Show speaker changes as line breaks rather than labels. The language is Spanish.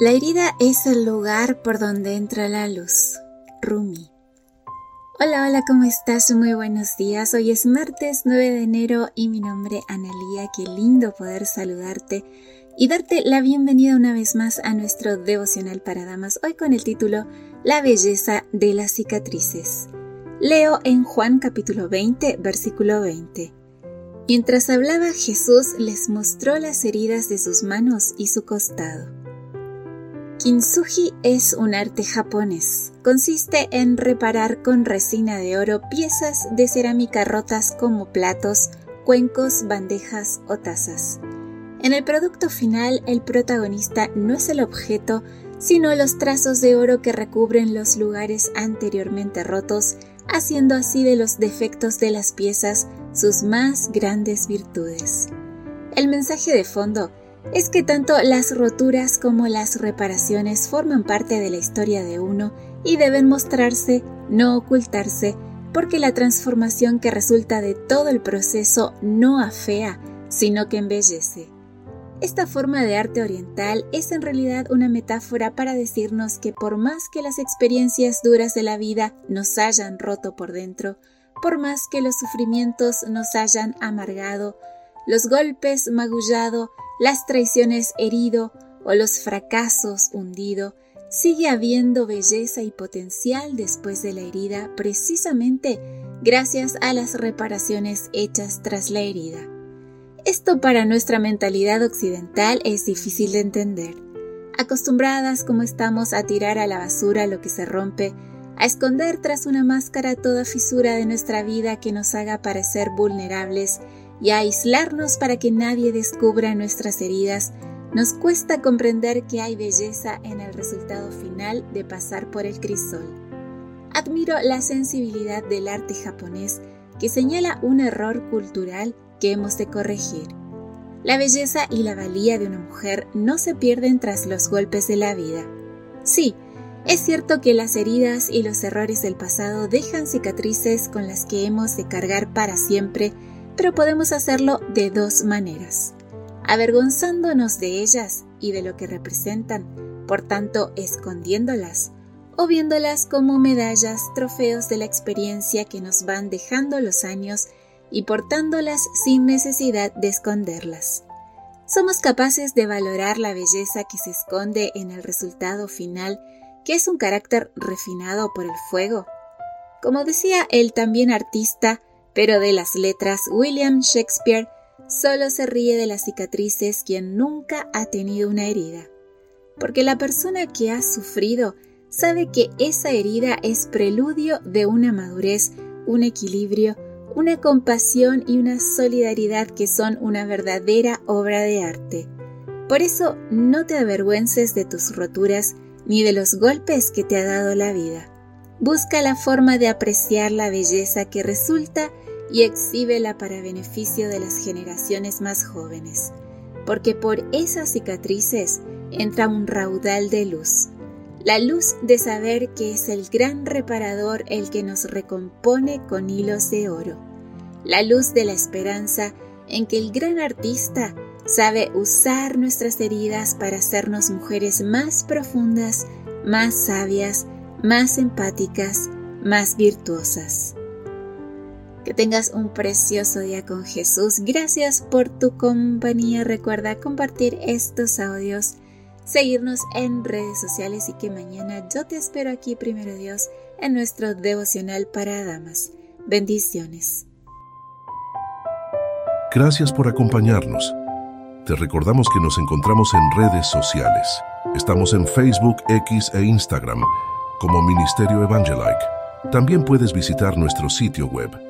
La herida es el lugar por donde entra la luz. Rumi. Hola, hola, ¿cómo estás? Muy buenos días. Hoy es martes 9 de enero y mi nombre Analía. Qué lindo poder saludarte y darte la bienvenida una vez más a nuestro devocional para damas, hoy con el título La belleza de las cicatrices. Leo en Juan capítulo 20, versículo 20. Mientras hablaba Jesús les mostró las heridas de sus manos y su costado. Kintsugi es un arte japonés. Consiste en reparar con resina de oro piezas de cerámica rotas como platos, cuencos, bandejas o tazas. En el producto final, el protagonista no es el objeto, sino los trazos de oro que recubren los lugares anteriormente rotos, haciendo así de los defectos de las piezas sus más grandes virtudes. El mensaje de fondo es que tanto las roturas como las reparaciones forman parte de la historia de uno y deben mostrarse, no ocultarse, porque la transformación que resulta de todo el proceso no afea, sino que embellece. Esta forma de arte oriental es en realidad una metáfora para decirnos que por más que las experiencias duras de la vida nos hayan roto por dentro, por más que los sufrimientos nos hayan amargado, los golpes magullado, las traiciones herido o los fracasos hundido, sigue habiendo belleza y potencial después de la herida precisamente gracias a las reparaciones hechas tras la herida. Esto para nuestra mentalidad occidental es difícil de entender. Acostumbradas como estamos a tirar a la basura lo que se rompe, a esconder tras una máscara toda fisura de nuestra vida que nos haga parecer vulnerables y a aislarnos para que nadie descubra nuestras heridas, nos cuesta comprender que hay belleza en el resultado final de pasar por el crisol. Admiro la sensibilidad del arte japonés que señala un error cultural que hemos de corregir. La belleza y la valía de una mujer no se pierden tras los golpes de la vida. Sí, es cierto que las heridas y los errores del pasado dejan cicatrices con las que hemos de cargar para siempre pero podemos hacerlo de dos maneras. Avergonzándonos de ellas y de lo que representan, por tanto escondiéndolas, o viéndolas como medallas, trofeos de la experiencia que nos van dejando los años y portándolas sin necesidad de esconderlas. Somos capaces de valorar la belleza que se esconde en el resultado final, que es un carácter refinado por el fuego. Como decía el también artista, pero de las letras, William Shakespeare solo se ríe de las cicatrices quien nunca ha tenido una herida. Porque la persona que ha sufrido sabe que esa herida es preludio de una madurez, un equilibrio, una compasión y una solidaridad que son una verdadera obra de arte. Por eso no te avergüences de tus roturas ni de los golpes que te ha dado la vida. Busca la forma de apreciar la belleza que resulta y exhíbela para beneficio de las generaciones más jóvenes, porque por esas cicatrices entra un raudal de luz, la luz de saber que es el gran reparador el que nos recompone con hilos de oro, la luz de la esperanza en que el gran artista sabe usar nuestras heridas para hacernos mujeres más profundas, más sabias, más empáticas, más virtuosas. Que tengas un precioso día con Jesús. Gracias por tu compañía. Recuerda compartir estos audios, seguirnos en redes sociales y que mañana yo te espero aquí, primero Dios, en nuestro devocional para damas. Bendiciones.
Gracias por acompañarnos. Te recordamos que nos encontramos en redes sociales. Estamos en Facebook, X e Instagram como Ministerio Evangelike. También puedes visitar nuestro sitio web